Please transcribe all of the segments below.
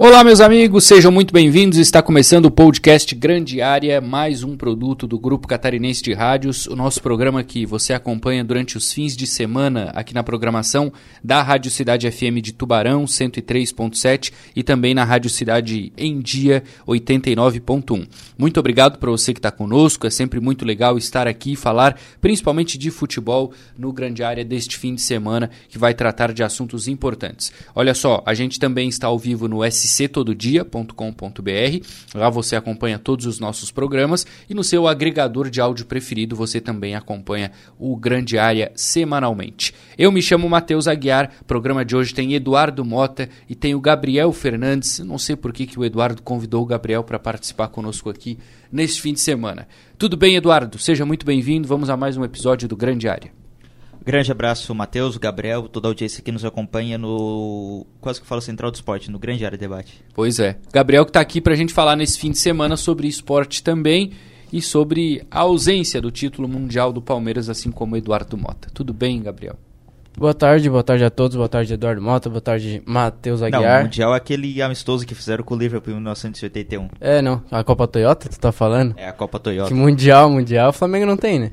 Olá, meus amigos, sejam muito bem-vindos. Está começando o podcast Grande Área, mais um produto do Grupo Catarinense de Rádios, o nosso programa que você acompanha durante os fins de semana aqui na programação da Rádio Cidade FM de Tubarão, 103.7 e também na Rádio Cidade em Dia, 89.1. Muito obrigado para você que está conosco, é sempre muito legal estar aqui e falar principalmente de futebol no Grande Área deste fim de semana, que vai tratar de assuntos importantes. Olha só, a gente também está ao vivo no S sctododia.com.br. Lá você acompanha todos os nossos programas e no seu agregador de áudio preferido você também acompanha o Grande Área semanalmente. Eu me chamo Matheus Aguiar, programa de hoje tem Eduardo Mota e tem o Gabriel Fernandes. Não sei por que, que o Eduardo convidou o Gabriel para participar conosco aqui neste fim de semana. Tudo bem, Eduardo? Seja muito bem-vindo. Vamos a mais um episódio do Grande Área. Grande abraço, Matheus, Gabriel, toda a audiência que nos acompanha no quase que falo Central do Esporte, no Grande Área Debate. Pois é. Gabriel que está aqui para a gente falar nesse fim de semana sobre esporte também e sobre a ausência do título mundial do Palmeiras, assim como Eduardo Mota. Tudo bem, Gabriel? Boa tarde, boa tarde a todos, boa tarde Eduardo Mota, boa tarde Matheus Aguiar. Não, o Mundial é aquele amistoso que fizeram com o Liverpool em 1981. É, não, a Copa Toyota, tu tá falando? É, a Copa Toyota. Que Mundial, Mundial, o Flamengo não tem, né?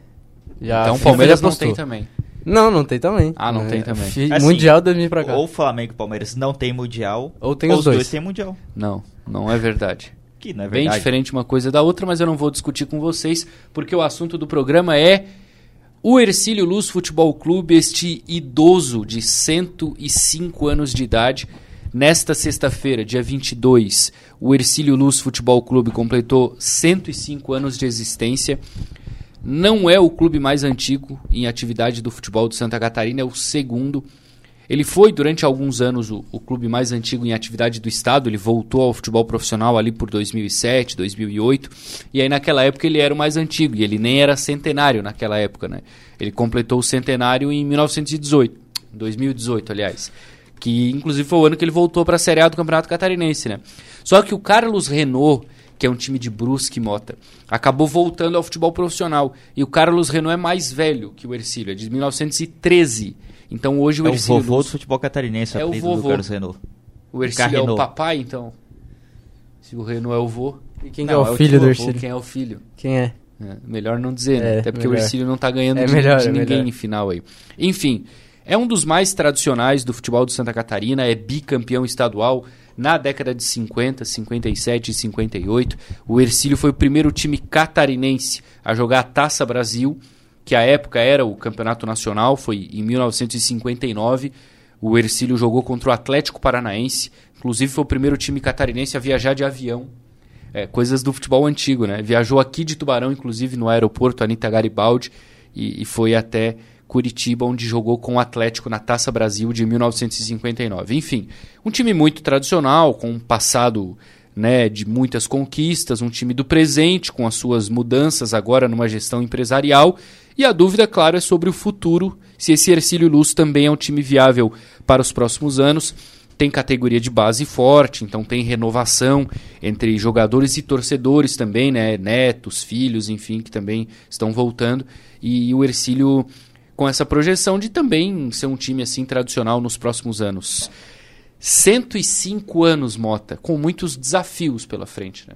Já então o Palmeiras não tem também. Não, não tem também. Ah, não é, tem também. Assim, mundial 2000 pra cá. Ou Flamengo e Palmeiras não tem Mundial, ou tem ou os, dois. dois tem Mundial. Não, não é verdade. Que não é verdade. Bem diferente uma coisa da outra, mas eu não vou discutir com vocês, porque o assunto do programa é o Ercílio Luz Futebol Clube, este idoso de 105 anos de idade. Nesta sexta-feira, dia 22, o Ercílio Luz Futebol Clube completou 105 anos de existência. Não é o clube mais antigo em atividade do futebol de Santa Catarina, é o segundo. Ele foi durante alguns anos o, o, clube mais antigo em atividade do estado. Ele voltou ao futebol profissional ali por 2007, 2008. E aí naquela época ele era o mais antigo e ele nem era centenário naquela época, né? Ele completou o centenário em 1918, 2018, aliás, que inclusive foi o ano que ele voltou para a Série A do Campeonato Catarinense, né? Só que o Carlos Renault que é um time de Brusque Mota. Acabou voltando ao futebol profissional. E o Carlos Renault é mais velho que o Ercílio, é de 1913. Então hoje o é Ercílio... É o vovô do futebol catarinense, é o vovô. do Carlos Renault. O Ercílio é o papai, então? Se o Renault é o vô... E quem não, é o é filho o do Ercílio? Quem é o filho? Quem é? é melhor não dizer, né? Até porque melhor. o Ercílio não tá ganhando é de, melhor, de é ninguém melhor. em final aí. Enfim, é um dos mais tradicionais do futebol do Santa Catarina, é bicampeão estadual na década de 50, 57 e 58, o Ercílio foi o primeiro time catarinense a jogar a Taça Brasil, que à época era o campeonato nacional, foi em 1959. O Ercílio jogou contra o Atlético Paranaense, inclusive foi o primeiro time catarinense a viajar de avião. É, coisas do futebol antigo, né? Viajou aqui de Tubarão, inclusive no aeroporto Anita Garibaldi, e, e foi até Curitiba, onde jogou com o Atlético na Taça Brasil de 1959. Enfim, um time muito tradicional, com um passado né, de muitas conquistas, um time do presente, com as suas mudanças agora numa gestão empresarial. E a dúvida, claro, é sobre o futuro, se esse Ercílio Luz também é um time viável para os próximos anos. Tem categoria de base forte, então tem renovação entre jogadores e torcedores também, né? Netos, filhos, enfim, que também estão voltando. E o Ercílio com essa projeção de também ser um time assim tradicional nos próximos anos. 105 anos, Mota, com muitos desafios pela frente, né?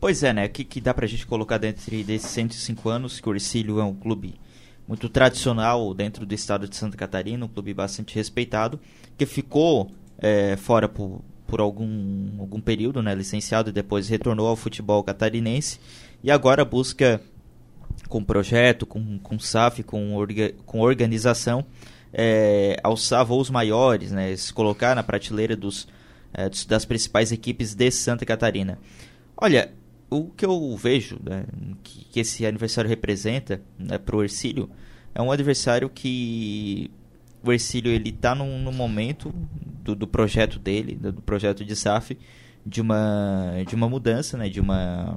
Pois é, né? O que, que dá pra gente colocar dentro desses 105 anos, que o Ercílio é um clube muito tradicional dentro do estado de Santa Catarina, um clube bastante respeitado, que ficou é, fora por, por algum, algum período, né, licenciado, e depois retornou ao futebol catarinense, e agora busca com projeto, com, com SAF, com, orga, com organização, é, alçar voos maiores, né, se colocar na prateleira dos, é, das principais equipes de Santa Catarina. Olha, o que eu vejo né, que, que, esse aniversário representa né, para o Ercílio é um adversário que o Ercílio ele está no, momento do, do, projeto dele, do, do projeto de SAF, de uma, de uma mudança, né, de uma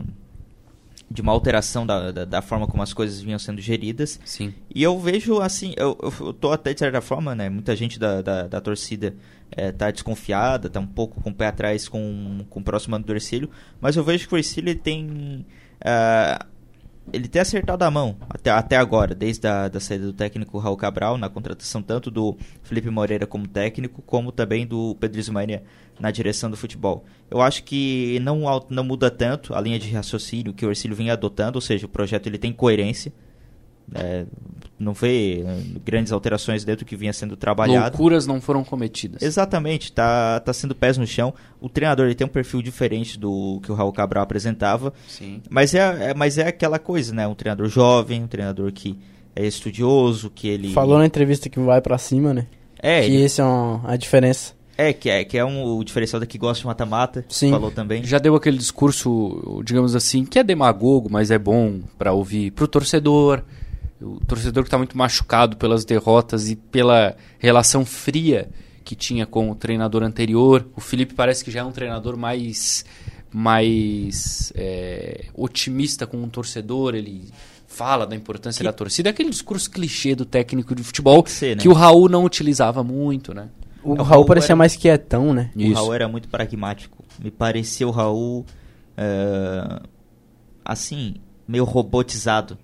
de uma alteração da, da, da, forma como as coisas vinham sendo geridas. Sim. E eu vejo assim, eu, eu tô até de certa forma, né? Muita gente da, da, da torcida é, tá desconfiada, tá um pouco com o pé atrás com, com o próximo ano do Ercílio, mas eu vejo que o Ercílio tem uh, ele tem acertado a mão até, até agora, desde a da saída do técnico Raul Cabral, na contratação tanto do Felipe Moreira como técnico, como também do Pedro Ismaria na direção do futebol. Eu acho que não, não muda tanto a linha de raciocínio que o Ercílio vem adotando, ou seja, o projeto ele tem coerência. É, não vê né, grandes alterações dentro do que vinha sendo trabalhado. Loucuras não foram cometidas. Exatamente, tá, tá sendo pés no chão. O treinador ele tem um perfil diferente do que o Raul Cabral apresentava. Sim. Mas é, é, mas é aquela coisa, né? Um treinador jovem, um treinador que é estudioso, que ele. Falou na entrevista que vai para cima, né? É, que ele... esse é um, a diferença. É, que é, que é um, o diferencial daqui gosta de mata-mata. Sim. Falou também. Já deu aquele discurso, digamos assim, que é demagogo, mas é bom para ouvir pro torcedor o torcedor que está muito machucado pelas derrotas e pela relação fria que tinha com o treinador anterior. O Felipe parece que já é um treinador mais, mais é, otimista com o torcedor. Ele fala da importância que... da torcida. Aquele discurso clichê do técnico de futebol Ser, né? que o Raul não utilizava muito, né? O, o Raul, Raul parecia era... mais quietão, né? O Isso. Raul era muito pragmático. Me parecia o Raul, uh, assim, meio robotizado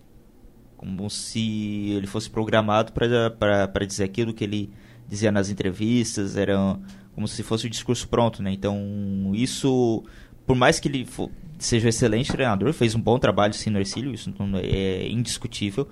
como se ele fosse programado para dizer aquilo que ele dizia nas entrevistas, era como se fosse o discurso pronto, né? Então, isso, por mais que ele for, seja um excelente treinador, fez um bom trabalho sim no Ercílio, isso é indiscutível,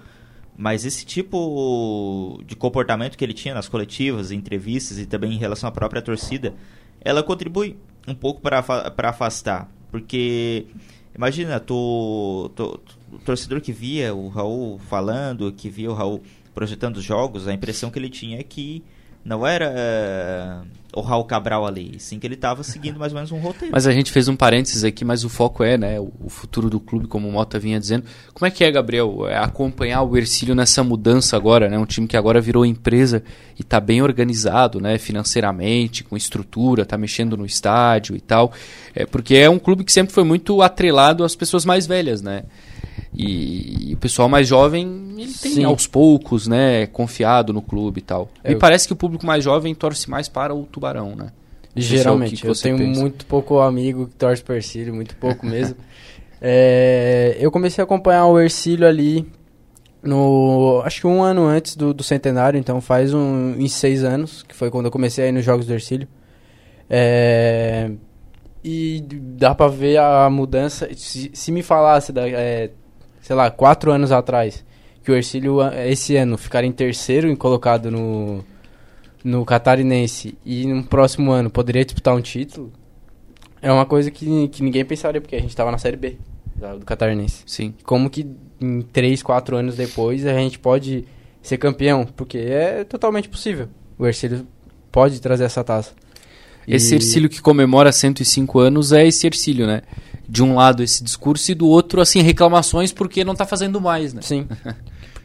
mas esse tipo de comportamento que ele tinha nas coletivas, entrevistas e também em relação à própria torcida, ela contribui um pouco para afastar, porque imagina, tu, tu, o torcedor que via o Raul falando, que via o Raul projetando os jogos, a impressão que ele tinha é que não era uh, o Raul Cabral ali, sim que ele estava seguindo mais ou menos um roteiro. Mas a gente fez um parênteses aqui, mas o foco é, né, o, futuro do clube, como o Mota vinha dizendo. Como é que é, Gabriel, é acompanhar o Ercílio nessa mudança agora, né, um time que agora virou empresa e está bem organizado, né, financeiramente, com estrutura, está mexendo no estádio e tal, é porque é um clube que sempre foi muito atrelado às pessoas mais velhas, né. E, e, o pessoal mais jovem, ele tem Sim. aos poucos, né, confiado no clube e tal. É, Me parece que o público mais jovem torce mais para o Tubarão, né? Geralmente, é que eu tenho pensa. muito pouco amigo que torce para Ercílio, muito pouco mesmo. é, eu comecei a acompanhar o Ercílio ali no acho que um ano antes do, do centenário, então faz um em seis anos, que foi quando eu comecei a ir nos jogos do Ercílio. É, e dá para ver a mudança. Se, se me falasse da, é, sei lá, quatro anos atrás, que o Ercílio esse ano ficar em terceiro e colocado no, no Catarinense e no próximo ano poderia disputar um título, é uma coisa que, que ninguém pensaria, porque a gente estava na Série B do Catarinense. Sim. Como que em três, quatro anos depois a gente pode ser campeão? Porque é totalmente possível. O Ercílio pode trazer essa taça. Esse e... Ercílio que comemora 105 anos é esse Ercílio, né? De um lado esse discurso e do outro, assim, reclamações porque não está fazendo mais, né? Sim.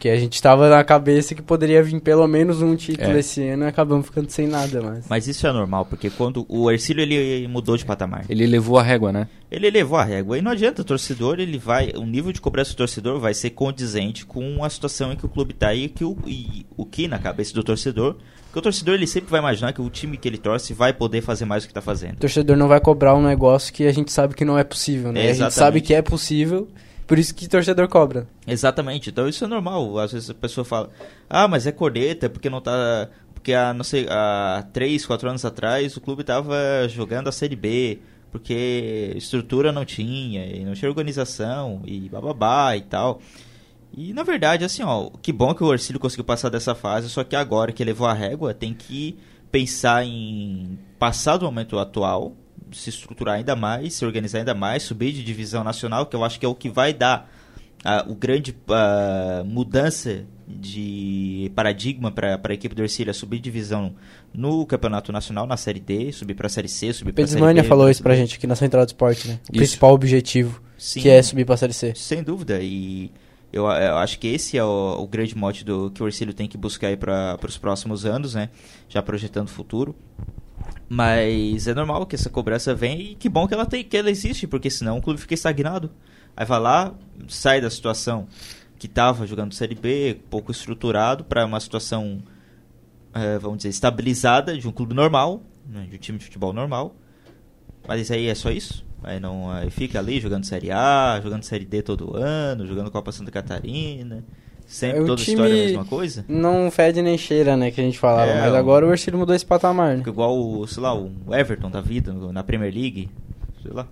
Porque a gente estava na cabeça que poderia vir pelo menos um título é. esse ano e acabamos ficando sem nada mais. Mas isso é normal, porque quando o Ercílio ele mudou de patamar. Ele levou a régua, né? Ele levou a régua. E não adianta, o torcedor, ele vai. O nível de cobrança do torcedor vai ser condizente com a situação em que o clube está e, que o, e o que na cabeça do torcedor porque o torcedor ele sempre vai imaginar que o time que ele torce vai poder fazer mais do que está fazendo. O torcedor não vai cobrar um negócio que a gente sabe que não é possível, né? a gente sabe que é possível, por isso que o torcedor cobra. Exatamente. Então isso é normal. Às vezes a pessoa fala: "Ah, mas é corneta, porque não tá porque há, não sei, há 3, 4 anos atrás o clube estava jogando a Série B, porque estrutura não tinha, e não tinha organização e bababá e tal. E na verdade, assim, ó, que bom que o Orcílio conseguiu passar dessa fase, só que agora que levou a régua, tem que pensar em passar do momento atual, se estruturar ainda mais, se organizar ainda mais, subir de divisão nacional, que eu acho que é o que vai dar uh, o grande uh, mudança de paradigma para a equipe do Ercília subir de divisão no Campeonato Nacional, na Série D, subir para a Série C, subir para a Série B. falou isso para a gente aqui na Central do Esporte, né? O isso. principal objetivo, Sim, que é subir para a Série C. Sem dúvida, e eu, eu, acho que esse é o, o, grande mote do que o Ercílio tem que buscar aí para os próximos anos, né? Já projetando o futuro. Mas é normal que essa cobrança venha e que bom que ela tem, que ela existe, porque senão o clube fica estagnado. Aí vai lá, sai da situação que estava jogando Série B, pouco estruturado, para uma situação, é, vamos dizer, estabilizada de um clube normal, né, de um time de futebol normal. Mas aí é só isso? Aí não aí fica ali jogando Série A, jogando Série D todo ano, jogando Copa Santa Catarina. Sempre é, toda história é a mesma coisa? Não fede nem cheira, né, que a gente falava. É, mas agora o Ercílio mudou esse patamar, né? Igual, sei lá, o Everton da vida na Premier League. Sei lá.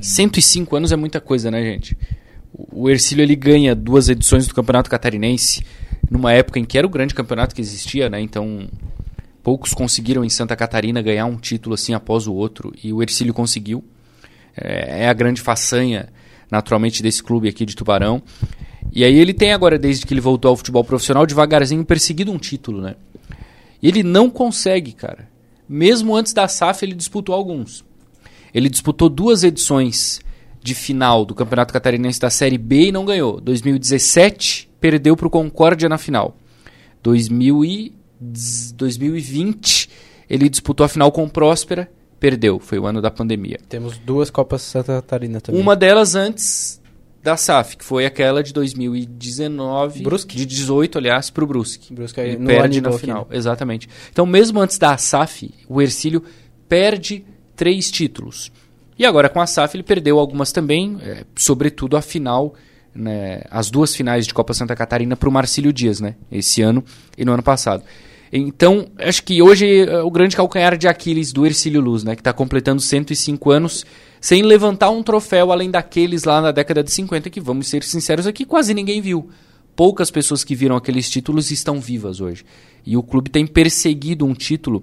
105 anos é muita coisa, né, gente? O Ercílio ele ganha duas edições do Campeonato Catarinense numa época em que era o grande campeonato que existia, né? Então, poucos conseguiram em Santa Catarina ganhar um título assim após o outro e o Ercílio conseguiu. É, é a grande façanha, naturalmente, desse clube aqui de Tubarão. E aí ele tem agora, desde que ele voltou ao futebol profissional, devagarzinho perseguido um título, né? E ele não consegue, cara. Mesmo antes da SAF, ele disputou alguns. Ele disputou duas edições de final do Campeonato Catarinense da Série B e não ganhou. 2017 perdeu para o Concórdia na final. 2020 ele disputou a final com o Próspera, perdeu. Foi o ano da pandemia. Temos duas Copas Santa Catarina também. Uma delas antes da SAF, que foi aquela de 2019, Brusque. de 18, aliás, para o Brusque. Brusque aí, ele perde na final, aqui. exatamente. Então, mesmo antes da SAF, o Ercílio perde três títulos. E agora com a SAF ele perdeu algumas também, é, sobretudo a final, né, as duas finais de Copa Santa Catarina para o Marcílio Dias, né, esse ano e no ano passado. Então, acho que hoje é o grande calcanhar de Aquiles do Ercílio Luz, né, que está completando 105 anos sem levantar um troféu além daqueles lá na década de 50 que, vamos ser sinceros aqui, quase ninguém viu. Poucas pessoas que viram aqueles títulos estão vivas hoje. E o clube tem perseguido um título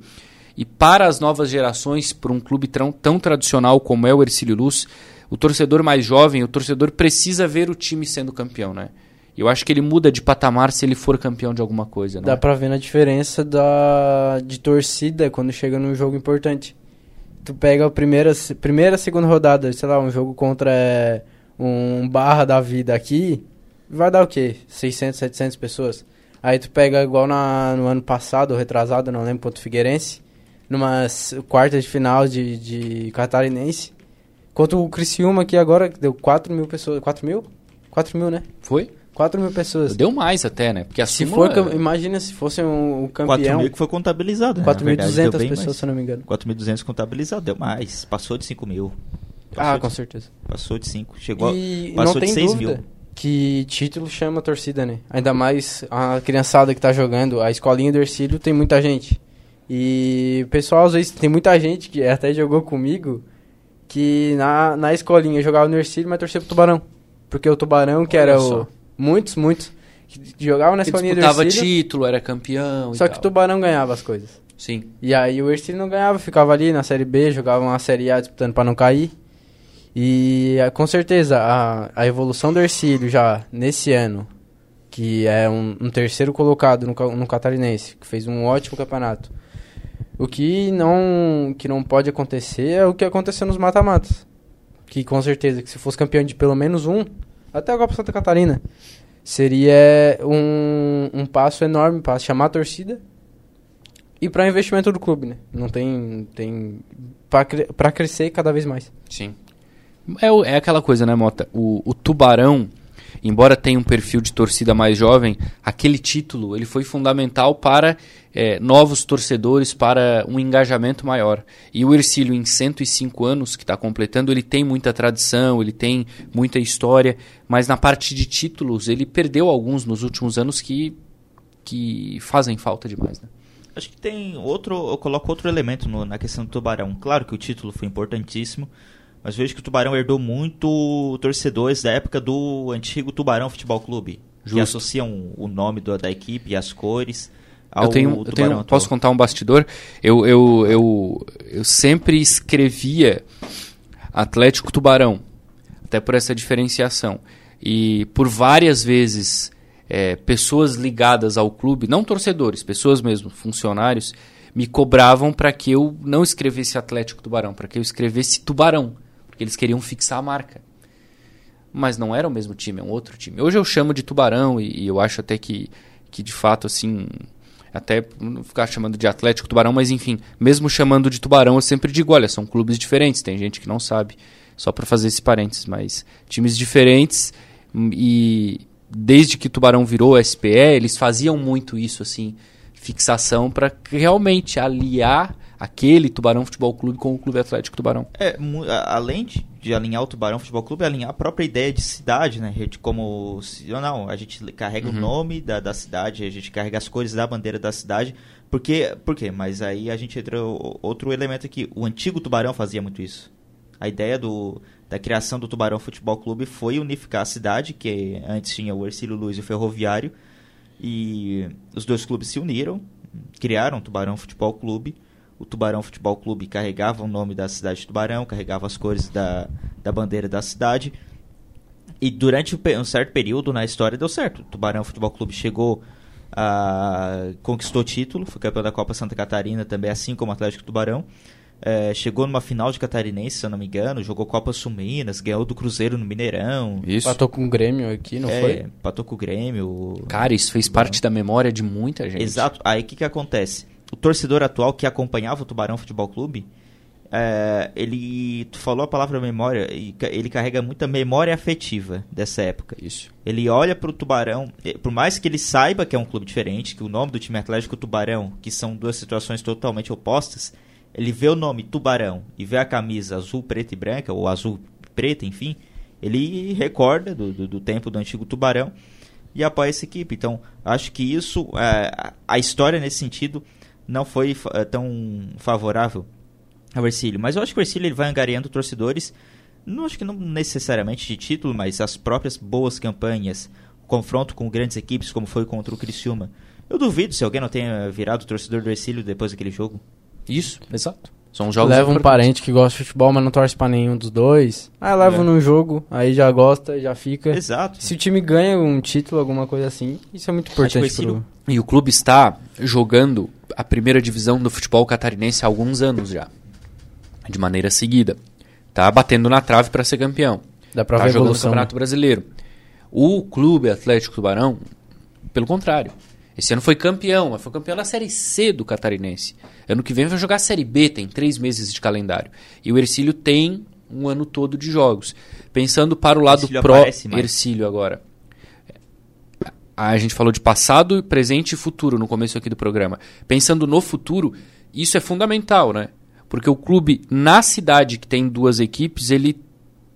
e para as novas gerações, para um clube tão, tão tradicional como é o Ercílio Luz, o torcedor mais jovem, o torcedor precisa ver o time sendo campeão, né? Eu acho que ele muda de patamar se ele for campeão de alguma coisa, né? Dá pra ver na diferença da, de torcida quando chega num jogo importante. Tu pega a primeira, primeira segunda rodada, sei lá, um jogo contra é, um barra da vida aqui, vai dar o quê? 600, 700 pessoas. Aí tu pega igual na, no ano passado, retrasado, não lembro, contra o Figueirense, numa quarta de final de, de catarinense. Contra o Criciúma aqui agora, deu 4 mil pessoas. 4 mil? 4 mil, né? Foi? 4 mil pessoas. Deu mais até, né? Porque assim. Se for, imagina se fosse um, um campeão. 4 mil que foi contabilizado. 4.200 né? pessoas, se eu não me engano. 4.200 contabilizado, deu mais. Passou de 5 mil. Passou ah, de, com certeza. Passou de 5. Chegou e passou não tem de 6 mil. Que título chama a torcida, né? Ainda mais a criançada que tá jogando. A escolinha do Ercílio tem muita gente. E o pessoal, às vezes, tem muita gente que até jogou comigo que na, na escolinha jogava no Ercílio, mas torcia pro Tubarão. Porque o Tubarão, que Olha era só. o. Muitos, muitos. Que jogavam na escolinha do Ercílio. título, era campeão. Só que o Tubarão ganhava as coisas. Sim. E aí o Ercílio não ganhava, ficava ali na Série B, jogava uma Série A disputando para não cair. E com certeza a, a evolução do Ercílio já nesse ano, que é um, um terceiro colocado no, no Catarinense, que fez um ótimo campeonato o que não, que não pode acontecer é o que aconteceu nos mata-matas. Que com certeza, que se fosse campeão de pelo menos um, até a Copa Santa Catarina, seria um, um passo enorme para chamar a torcida e para investimento do clube, né? Não tem, tem para crescer cada vez mais. Sim. É, é aquela coisa, né, Mota? O, o Tubarão embora tenha um perfil de torcida mais jovem, aquele título ele foi fundamental para é, novos torcedores, para um engajamento maior. E o Ercílio, em 105 anos que está completando, ele tem muita tradição, ele tem muita história, mas na parte de títulos ele perdeu alguns nos últimos anos que, que fazem falta demais. Né? Acho que tem outro, eu coloco outro elemento no, na questão do Tubarão. Claro que o título foi importantíssimo, mas vejo que o Tubarão herdou muito torcedores da época do antigo Tubarão Futebol Clube. Justo. Que associam o nome do, da equipe e as cores. Ao eu tenho, eu tenho posso contar um bastidor? Eu, eu, eu, eu sempre escrevia Atlético Tubarão, até por essa diferenciação. E por várias vezes, é, pessoas ligadas ao clube, não torcedores, pessoas mesmo, funcionários, me cobravam para que eu não escrevesse Atlético Tubarão, para que eu escrevesse Tubarão porque eles queriam fixar a marca. Mas não era o mesmo time, é um outro time. Hoje eu chamo de Tubarão e, e eu acho até que, que de fato, assim, até não ficar chamando de Atlético Tubarão, mas enfim, mesmo chamando de Tubarão, eu sempre digo, olha, são clubes diferentes, tem gente que não sabe, só para fazer esse parênteses, mas times diferentes e desde que Tubarão virou SPE, eles faziam muito isso assim, fixação para realmente aliar aquele Tubarão Futebol Clube com o Clube Atlético Tubarão. É, além de, de, alinhar o Tubarão Futebol Clube, é alinhar a própria ideia de cidade, né? Como. Não, a gente carrega uhum. o nome da, da cidade, a gente carrega as cores da bandeira da cidade. Porque, por quê? Mas aí a gente entra outro elemento aqui. O antigo Tubarão fazia muito isso. A ideia do, da criação do Tubarão Futebol Clube foi unificar a cidade, que antes tinha o Ercílio Luz e o Ferroviário. E os dois clubes se uniram, criaram o Tubarão Futebol Clube o Tubarão Futebol Clube carregava o nome da cidade de Tubarão, carregava as cores da, da bandeira da cidade. E durante um certo período na história deu certo. O Tubarão Futebol Clube chegou a conquistou título, foi campeão da Copa Santa Catarina também, assim como o Atlético Tubarão. É, chegou numa final de catarinense, se eu não me engano, jogou Copa Sul Minas, ganhou do Cruzeiro no Mineirão. Isso. Patou com o Grêmio aqui, não é, foi? Patou com o Grêmio. Cara, isso fez parte da memória de muita gente. Exato. Aí o que, que acontece? O torcedor atual que acompanhava o Tubarão Futebol Clube, é, ele tu falou a palavra memória e ele carrega muita memória afetiva dessa época. Isso. Ele olha para o Tubarão, por mais que ele saiba que é um clube diferente, que o nome do time Atlético Tubarão, que são duas situações totalmente opostas, ele vê o nome Tubarão e vê a camisa azul, preta e branca ou azul preta, enfim, ele recorda do, do, do tempo do antigo Tubarão e apoia essa equipe. Então, acho que isso, é, a história nesse sentido não foi uh, tão favorável ao Ercílio. Mas eu acho que o Ercílio ele vai angariando torcedores, não acho que não necessariamente de título, mas as próprias boas campanhas, confronto com grandes equipes, como foi contra o Criciúma. Eu duvido se alguém não tenha virado torcedor do Ercílio depois daquele jogo. Isso, exato. São jogos Leva um parente que gosta de futebol, mas não torce para nenhum dos dois. Aí leva é. num jogo, aí já gosta, já fica. Exato. Se o time ganha um título, alguma coisa assim, isso é muito importante pro... E o clube está jogando a primeira divisão do futebol catarinense há alguns anos já. De maneira seguida. Tá batendo na trave para ser campeão. Dá pra tá ver jogando o Campeonato né? Brasileiro. O clube Atlético Tubarão, pelo contrário, esse ano foi campeão, mas foi campeão da Série C do Catarinense. Ano que vem vai jogar a Série B, tem três meses de calendário. E o Ercílio tem um ano todo de jogos. Pensando para o lado pró Ercílio agora. A gente falou de passado, presente e futuro no começo aqui do programa. Pensando no futuro, isso é fundamental, né? Porque o clube na cidade que tem duas equipes, ele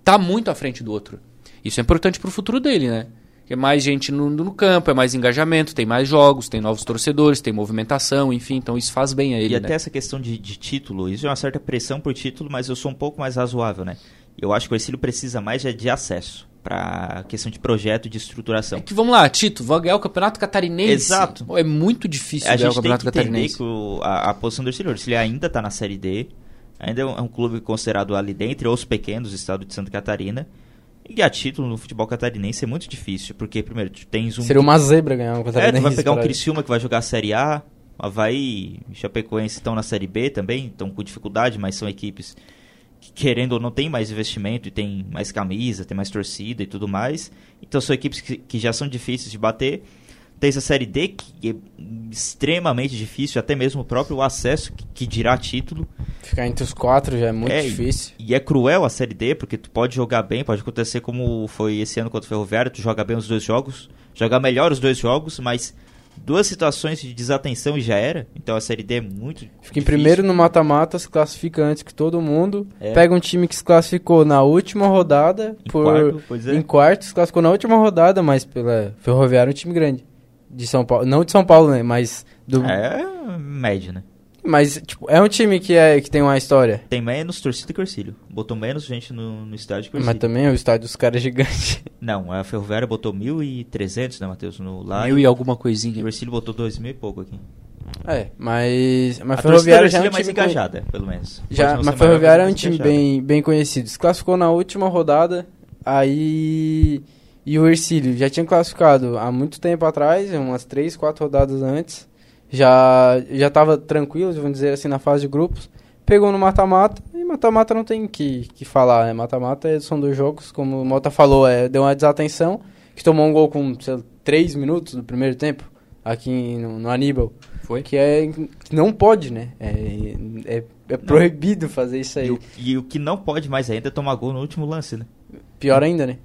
tá muito à frente do outro. Isso é importante para o futuro dele, né? é mais gente no, no, campo, é mais engajamento, tem mais jogos, tem novos torcedores, tem movimentação, enfim, então isso faz bem a ele. E né? até essa questão de, de, título, isso é uma certa pressão por título, mas eu sou um pouco mais razoável, né? Eu acho que o Ercílio precisa mais de, de acesso para questão de projeto de estruturação. É que vamos lá, Tito, vai ganhar o Campeonato Catarinense. Exato. É muito difícil a ganhar o Campeonato Catarinense. Que o, a, a, posição do Ercílio, o Ercílio ainda está na Série D, ainda é um, é um, clube considerado ali dentre os pequenos do estado de Santa Catarina. E a título no futebol catarinense é muito difícil, porque primeiro tu tens um. Seria uma zebra ganhar um catarinense. É, tu vai pegar um Criciúma que vai jogar a Série A, Havaí e Chapecoense estão na Série B também, estão com dificuldade, mas são equipes querendo ou não, tem mais investimento e tem mais camisa, tem mais torcida e tudo mais. Então são equipes que, que já são difíceis de bater. Tens a Série D, que é extremamente difícil, até mesmo o próprio acesso, que, que dirá título. Ficar entre os quatro já é muito é, difícil. E, e, é cruel a Série D, porque tu pode jogar bem, pode acontecer como foi esse ano contra o Ferroviário, tu joga bem os dois jogos, joga melhor os dois jogos, mas duas situações de desatenção e já era. Então a Série D é muito Fica difícil. em primeiro no mata-mata, se classifica antes que todo mundo. É. Pega um time que se classificou na última rodada. Em por, quarto, é. Em quarto, se classificou na última rodada, mas pela Ferroviário é um time grande de São Paulo. Não de São Paulo, né? Mas do. É médio, né? Mas, tipo, é um time que, é, que tem uma história. Tem menos torcida que o Ercílio. Botou menos gente no, no estádio que o Ercílio. Mas também o estádio dos caras é gigante. Não, a Ferroviária botou 1.300, né, Matheus? No, lá. Mil e alguma coisinha. E o Ercílio botou 2 mil e pouco aqui. É, mas. Mas a Ferroviária já é um é mais engajada, con... pelo menos. Já, mas Ferroviária é um time bem, bem conhecido. Se classificou na última rodada, aí e o Ercílio já tinha classificado há muito tempo atrás, umas 3, 4 rodadas antes. Já já estava tranquilo, vamos dizer assim, na fase de grupos. Pegou no mata-mata, e mata-mata não tem que, que falar, né? Mata-mata é, são dois jogos, como o Mota falou, é, deu uma desatenção, que tomou um gol com, sei lá, 3 minutos do primeiro tempo, aqui no, no Aníbal. Foi? Que é não pode, né? É, é, é proibido fazer isso aí. E o, e o, que não pode mais ainda é tomar gol no último lance, né? Pior ainda, né?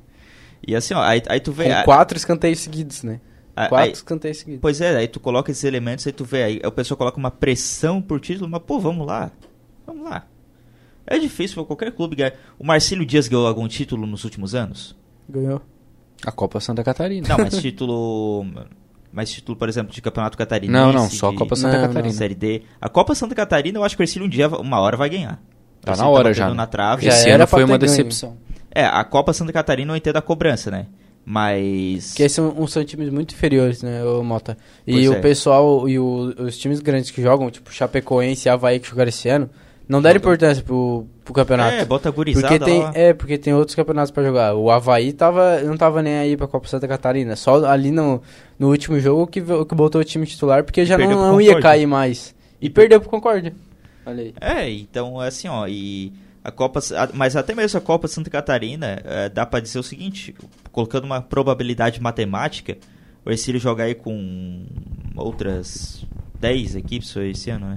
E assim, ó, aí, aí tu vê. Com quatro escanteios seguidos, né? Quatro escanteios seguidos. Pois é, aí tu coloca esses elementos, aí tu vê, aí o pessoal coloca uma pressão por título, mas pô, vamos lá. Vamos lá. É difícil pra qualquer clube ganhar. O Marcílio Dias ganhou algum título nos últimos anos? Ganhou. A Copa Santa Catarina. Não, mas título. Mas título, por exemplo, de campeonato catarinense. Não, não, só a Copa Santa Não, Catarina. Série D. A Copa Santa Catarina, eu acho que o Ercílio um dia, uma hora vai ganhar. Tá O na hora já, né? Na trave. Já Esse era ano pra foi uma decepção. É, a Copa Santa Catarina eu entendo a cobrança, né? Mas. Porque são, são times muito inferiores, né, ô Mota? E Pois o é. pessoal e o- os times grandes que jogam, tipo Chapecoense e Havaí que jogaram esse ano, não deram importância pro, pro campeonato. É, bota gurizada Porque tem, lá. é, porque tem outros campeonatos pra jogar. O Havaí tava, não tava nem aí pra Copa Santa Catarina. Só ali no, no último jogo que, que botou o time titular, porque já não, não ia cair mais. E perdeu pro Concórdia. Olha aí. É, então assim, ó, e a Copa, mas até mesmo a Copa Santa Catarina, é, dá pra dizer o seguinte, colocando uma probabilidade matemática, o Ercílio jogar aí com outras 10 equipes foi esse ano, né?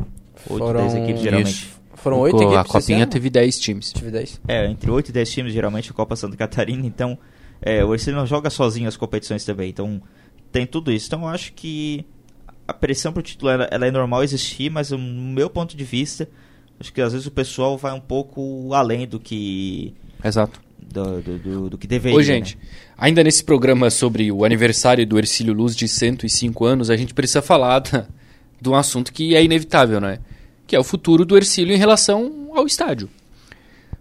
8, Foram- 10 equipes geralmente. Isso. Foram oito Co- equipes A Copinha teve 10 times. Tive 10. É, entre 8 e 10 times geralmente a Copa Santa Catarina, então é, o Ercílio não joga sozinho as competições também, então tem tudo isso. Então eu acho que a pressão pro título ela, ela é normal existir, mas no meu ponto de vista, acho que às vezes o pessoal vai um pouco além do que Exato. do, do, do- do que deveria. Ô, gente, né? ainda nesse programa sobre o aniversário do Ercílio Luz de 105 anos, a gente precisa falar da- de um assunto que é inevitável, né? Que é o futuro do Ercílio em relação ao estádio.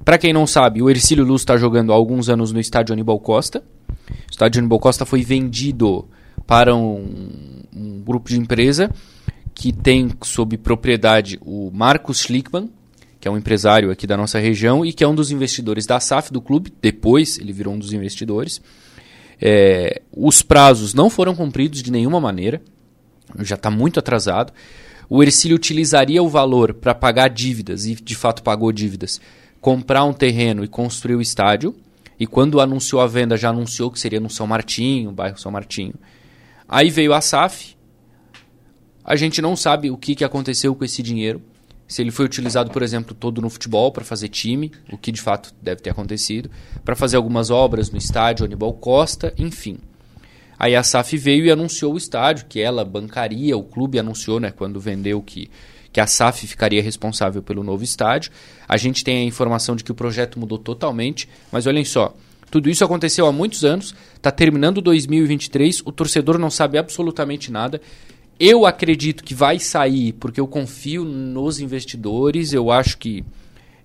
Pra quem não sabe, o Ercílio Luz está jogando há alguns anos no estádio Aníbal Costa. O estádio Aníbal Costa foi vendido para um, um grupo de empresa que tem sob propriedade o Marcos Schlickman, que é um empresário aqui da nossa região e que é um dos investidores da SAF do clube. Depois ele virou um dos investidores. É, os prazos não foram cumpridos de nenhuma maneira, já está muito atrasado. O Ercílio utilizaria o valor para pagar dívidas, e de fato pagou dívidas, comprar um terreno e construir o estádio. E quando anunciou a venda, já anunciou que seria no São Martinho, bairro São Martinho. Aí veio a SAF. A gente não sabe o que, que aconteceu com esse dinheiro. Se ele foi utilizado, por exemplo, todo no futebol para fazer time, o que de fato deve ter acontecido, para fazer algumas obras no estádio Aníbal Costa, enfim. Aí a SAF veio e anunciou o estádio, que ela bancaria, o clube anunciou, né, quando vendeu que, que a SAF ficaria responsável pelo novo estádio. A gente tem a informação de que o projeto mudou totalmente, mas olhem só, tudo isso aconteceu há muitos anos, está terminando 2023, o torcedor não sabe absolutamente nada. Eu acredito que vai sair, porque eu confio nos investidores, eu acho que...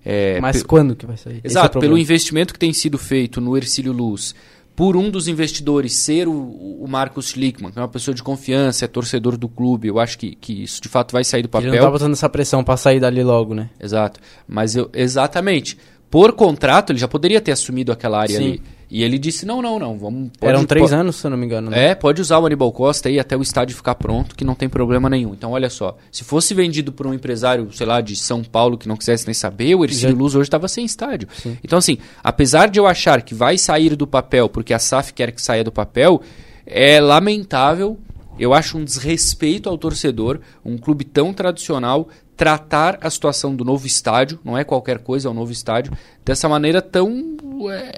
é, Mas quando que vai sair? É Exato, pelo problema. investimento que tem sido feito no Ercílio Luz, por um dos investidores ser o, o Marcos Schlickman, que é uma pessoa de confiança, é torcedor do clube, eu acho que, que isso de fato vai sair do Ele papel. não tá botando essa pressão pra sair dali logo, né? Exato. Mas eu, exatamente. Por contrato, ele já poderia ter assumido aquela área Sim. ali. E ele disse: não, não, não, vamos. pode- Eram três po- anos, se eu não me engano. né? É, pode usar o Aníbal Costa aí até o estádio ficar pronto, que não tem problema nenhum. Então, olha só, se fosse vendido por um empresário, sei lá, de São Paulo que não quisesse nem saber, o Ercílio Já- Luz hoje estava sem estádio. Então, assim, apesar de eu achar que vai sair do papel, porque a SAF quer que saia do papel, é lamentável, eu acho um desrespeito ao torcedor, um clube tão tradicional, tratar a situação do novo estádio, não é qualquer coisa, é um novo estádio, dessa maneira tão é,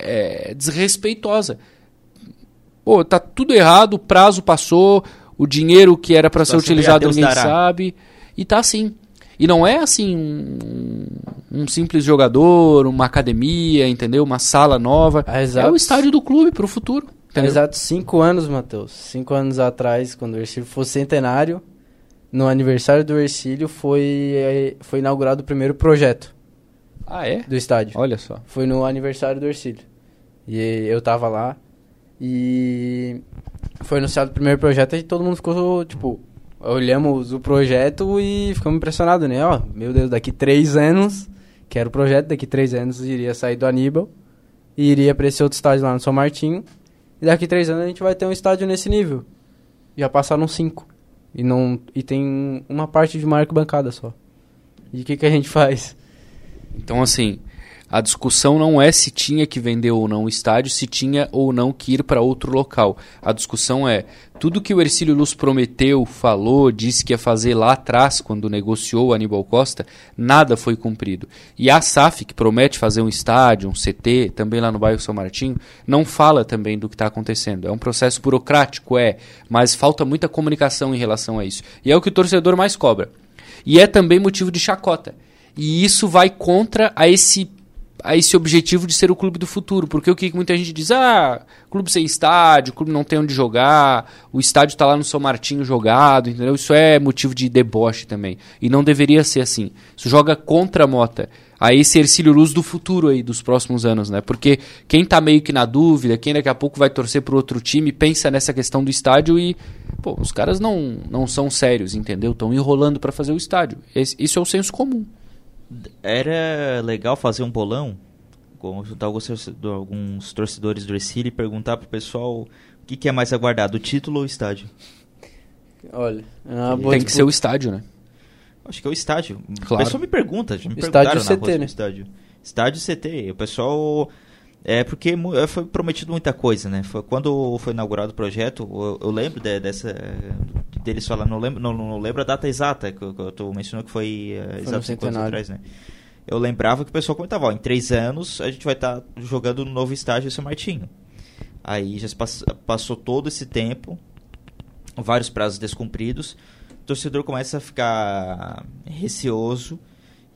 é, desrespeitosa. Pô, tá tudo errado, o prazo passou, o dinheiro que era para ser sempre a utilizado ninguém dará. sabe, e tá assim. E não é assim um, um simples jogador, uma academia, entendeu? Uma sala nova. Ah, é exato. o estádio do clube pro futuro. Há Entendeu? Exato cinco anos, Matheus. Cinco anos atrás, quando o Ercílio fosse centenário, no aniversário do Ercílio foi, eh, foi inaugurado o primeiro projeto Ah, é? do estádio. Olha só. Foi no aniversário do Ercílio. E eu tava lá e foi anunciado o primeiro projeto e todo mundo ficou, tipo, olhamos o projeto e ficamos impressionados, né? Ó, meu Deus, daqui três anos, que era o projeto, daqui três anos iria sair do Aníbal e iria pra esse outro estádio lá no São Martinho. E daqui três anos a gente vai ter um estádio nesse nível. Já passaram cinco. E, não, e tem uma parte de marca bancada só. E o que, que a gente faz? Então, assim, A discussão não é se tinha que vender ou não o estádio, se tinha ou não que ir para outro local. A discussão é tudo que o Ercílio Luz prometeu, falou, disse que ia fazer lá atrás, quando negociou o Aníbal Costa, nada foi cumprido. E a SAF, que promete fazer um estádio, um CT, também lá no bairro São Martinho, não fala também do que está acontecendo. É um processo burocrático, é, mas falta muita comunicação em relação a isso. E é o que o torcedor mais cobra. E é também motivo de chacota. E isso vai contra a esse a esse objetivo de ser o clube do futuro. Porque o que muita gente diz, ah, clube sem estádio, clube não tem onde jogar, o estádio está lá no São Martinho jogado, entendeu? Isso é motivo de deboche também. E não deveria ser assim. Isso joga contra a Mota. A esse Ercílio Luz do futuro aí, dos próximos anos, né? Porque quem está meio que na dúvida, quem daqui a pouco vai torcer para outro time, pensa nessa questão do estádio e, pô, os caras não, não são sérios, entendeu? Estão enrolando para fazer o estádio. Esse, isso é o senso comum era legal fazer um bolão, juntar alguns, alguns torcedores do Ercílio e perguntar pro pessoal o que, que é mais aguardado, o título ou o estádio? Olha, é tem que ser o estádio, né? Acho que é o estádio. Claro. O pessoal me pergunta, já me estádio perguntaram CT, né? estádio. Estádio CT. O pessoal é porque é, foi prometido muita coisa, né? Foi, quando foi inaugurado o projeto, eu, eu lembro de, dessa deles falar, não lembro, não, não lembro a data exata que, que tu mencionou que foi, uh, exatamente anos atrás, né? Eu lembrava que o pessoal comentava, ó, em três anos a gente vai estar tá jogando no novo estádio São Martinho. Aí já pass passou todo esse tempo, vários prazos descumpridos, o torcedor começa a ficar receoso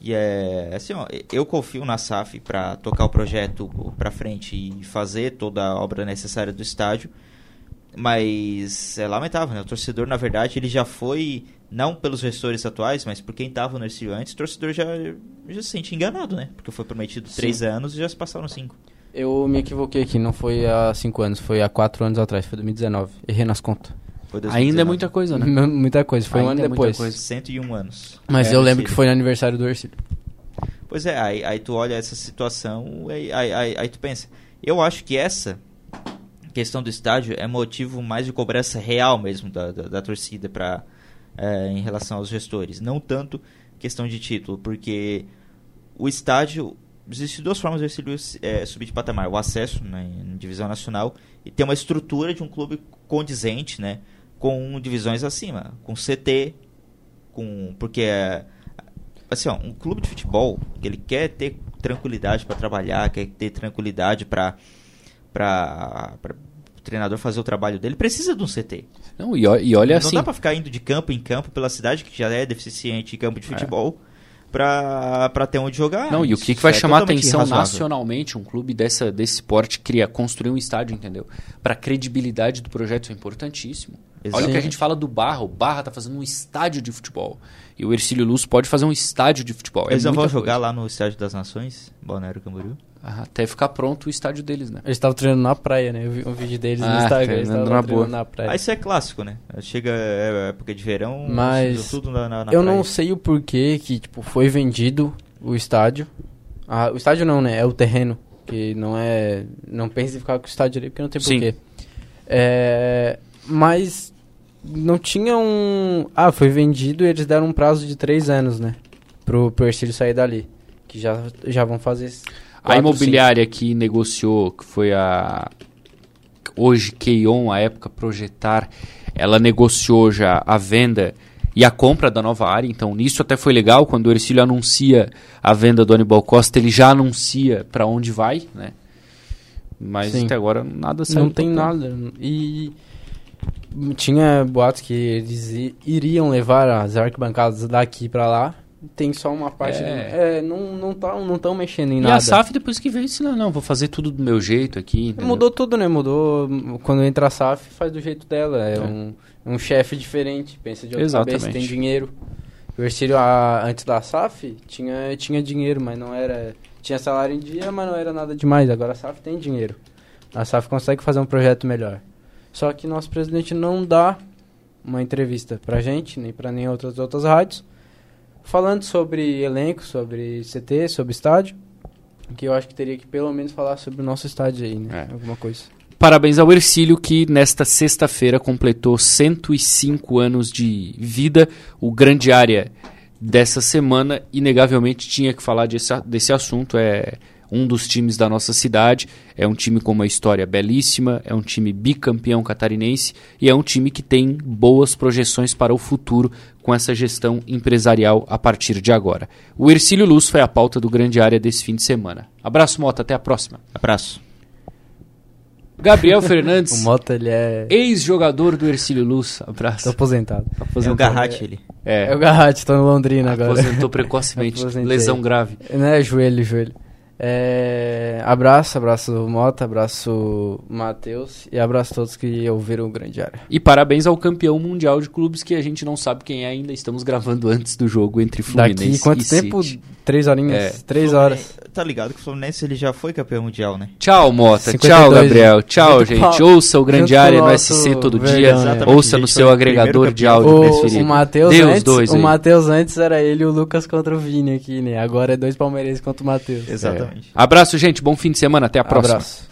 e é assim, ó, eu confio na SAF para tocar o projeto para frente e fazer toda a obra necessária do estádio. Mas é lamentável, né? O torcedor, na verdade, ele já foi, não pelos gestores atuais, mas por quem estava no Ercílio antes, o torcedor já, já se sente enganado, né? Porque foi prometido Sim. três anos e já se passaram cinco. Eu me equivoquei aqui, não foi há cinco anos, foi há quatro anos atrás, foi 2019. Errei nas contas. Ainda é muita coisa, né? muita coisa, foi Ainda um ano é depois. Coisa. 101 anos. Mas é, eu lembro que foi no aniversário do Ercílio. Pois é, aí, aí tu olha essa situação, aí, aí, aí, aí tu pensa. Eu acho que essa questão do estádio é motivo mais de cobrança real mesmo da, da, da torcida para é, em relação aos gestores, não tanto questão de título, porque o estádio existem duas formas de Ercílio é, subir de patamar: o acesso né, em divisão nacional e ter uma estrutura de um clube condizente, né, com divisões acima, com CT, com porque é, assim, ó, um clube de futebol ele quer ter tranquilidade para trabalhar, quer ter tranquilidade para para o treinador fazer o trabalho dele, precisa de um CT. Não, e, e olha Não assim. Não dá para ficar indo de campo em campo pela cidade, que já é deficiente em campo de é. futebol. É para ter onde jogar. Não, e o que, que vai é chamar atenção razoável. nacionalmente, um clube dessa, desse porte cria, construir um estádio, entendeu? Para credibilidade do projeto isso é importantíssimo. Exatamente. Olha o que a gente fala do Barra, o Barra está fazendo um estádio de futebol. E o Ercílio Luz pode fazer um estádio de futebol. É Eles é vão jogar lá no Estádio das Nações, Balneário Camboriú? Até ficar pronto o estádio deles, né? Eles estavam treinando na praia, né? Eu vi um vídeo deles ah, no Instagram. Eles estavam na, boa. na praia. Ah, isso é clássico, né? Chega é, época de verão, mas tudo na, na, na Eu praia. não sei o porquê que tipo, foi vendido o estádio. Ah, o estádio não, né? É o terreno. Que não é. Não pense em ficar com o estádio ali, porque não tem porquê. É, mas não tinha um. Ah, foi vendido e eles deram um prazo de três anos, né? Pro, pro Ercílio sair dali. Que já, já vão fazer a imobiliária que negociou, que foi a hoje Keion, a época Projetar, ela negociou já a venda e a compra da nova área. Então, nisso até foi legal. Quando o Ercílio anuncia a venda do Anibal Costa, ele já anuncia para onde vai, né? Mas Sim. até agora nada saiu. Não tem nada. E tinha boatos que eles iriam levar as arquibancadas daqui para lá tem só uma parte. É, é não não tá, não estão mexendo em e nada. E a SAF depois que veio disse, não, não, vou fazer tudo do meu jeito aqui. Entendeu? Mudou tudo, né? Mudou. Quando entra a SAF, faz do jeito dela. É, é. um, um chefe diferente, pensa de outra Exatamente. cabeça, tem dinheiro. O Ercílio, a, antes da SAF, tinha, tinha dinheiro, mas não era... Tinha salário em dia, mas não era nada demais. Agora a SAF tem dinheiro. A SAF consegue fazer um projeto melhor. Só que nosso presidente não dá uma entrevista pra gente, nem pra nem outras outras rádios falando sobre elenco, sobre CT, sobre estádio, que eu acho que teria que pelo menos falar sobre o nosso estádio aí, né? É. Alguma coisa. Parabéns ao Ercílio, que nesta sexta-feira completou 105 anos de vida. O grande área dessa semana, inegavelmente, tinha que falar desse, desse assunto. É um dos times da nossa cidade. É um time com uma história belíssima, é um time bicampeão catarinense e é um time que tem boas projeções para o futuro com essa gestão empresarial a partir de agora. O Ercílio Luz foi a pauta do Grande Área desse fim de semana. Abraço, Mota, até a próxima. Abraço. Gabriel Fernandes. o Mota, ele é. Ex-jogador do Ercílio Luz. Abraço. Tô aposentado. aposentado. É o Garratti, ele. É. é o Garratti, tô no Londrina agora. Aposentou precocemente. Lesão grave. Não é joelho, joelho. É, abraço, abraço Mota, abraço Matheus e abraço a todos que ouviram o Grande Área. E parabéns ao campeão mundial de clubes que a gente não sabe quem é ainda. Estamos gravando antes do jogo entre Fluminense Daqui quanto e tempo? City. Três horinhas? É. Três horas. Tá ligado que o Fluminense ele já foi campeão mundial, né? Tchau, Mota. 52, tchau, Gabriel. Tchau, gente. Pau. Ouça o Grande Área no SC todo dia. Ouça no seu agregador de áudio o, preferido. O Matheus antes, dois o Matheus antes era ele e o Lucas contra o Vini aqui, né? Agora é dois palmeirenses contra o Matheus. Exatamente. É. Abraço, gente. Bom fim de semana. Até a próxima. Abraço.